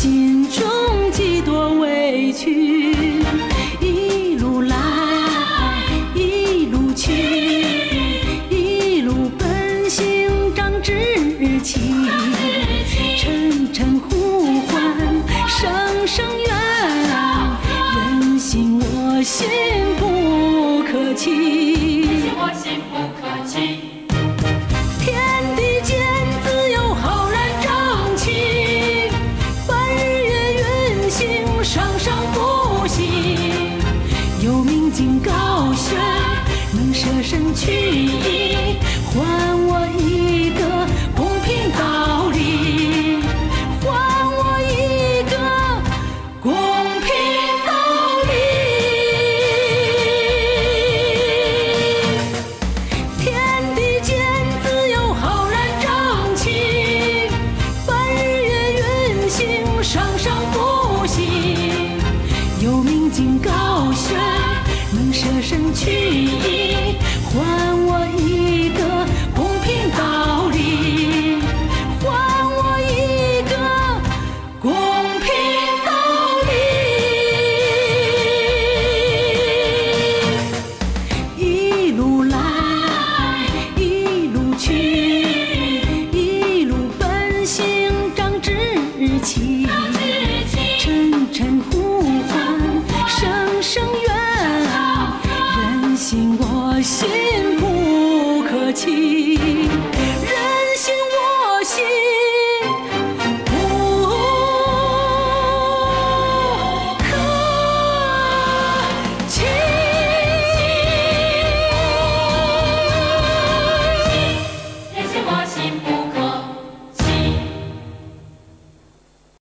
心中几多委屈，一路来，一路去，一路奔行长志气，沉沉呼唤，声声怨，人心我心不可欺。我心不可欺。生生不息。有明镜高悬，能舍身取义，还我一个公平道理，还我一个公平道理。天地间自有浩然正气，半日月运行，生生高悬，能舍身取义，还我一个公平道理，还我一个公平道理。一路来，一路去，一路奔行长志气，我心不可欺。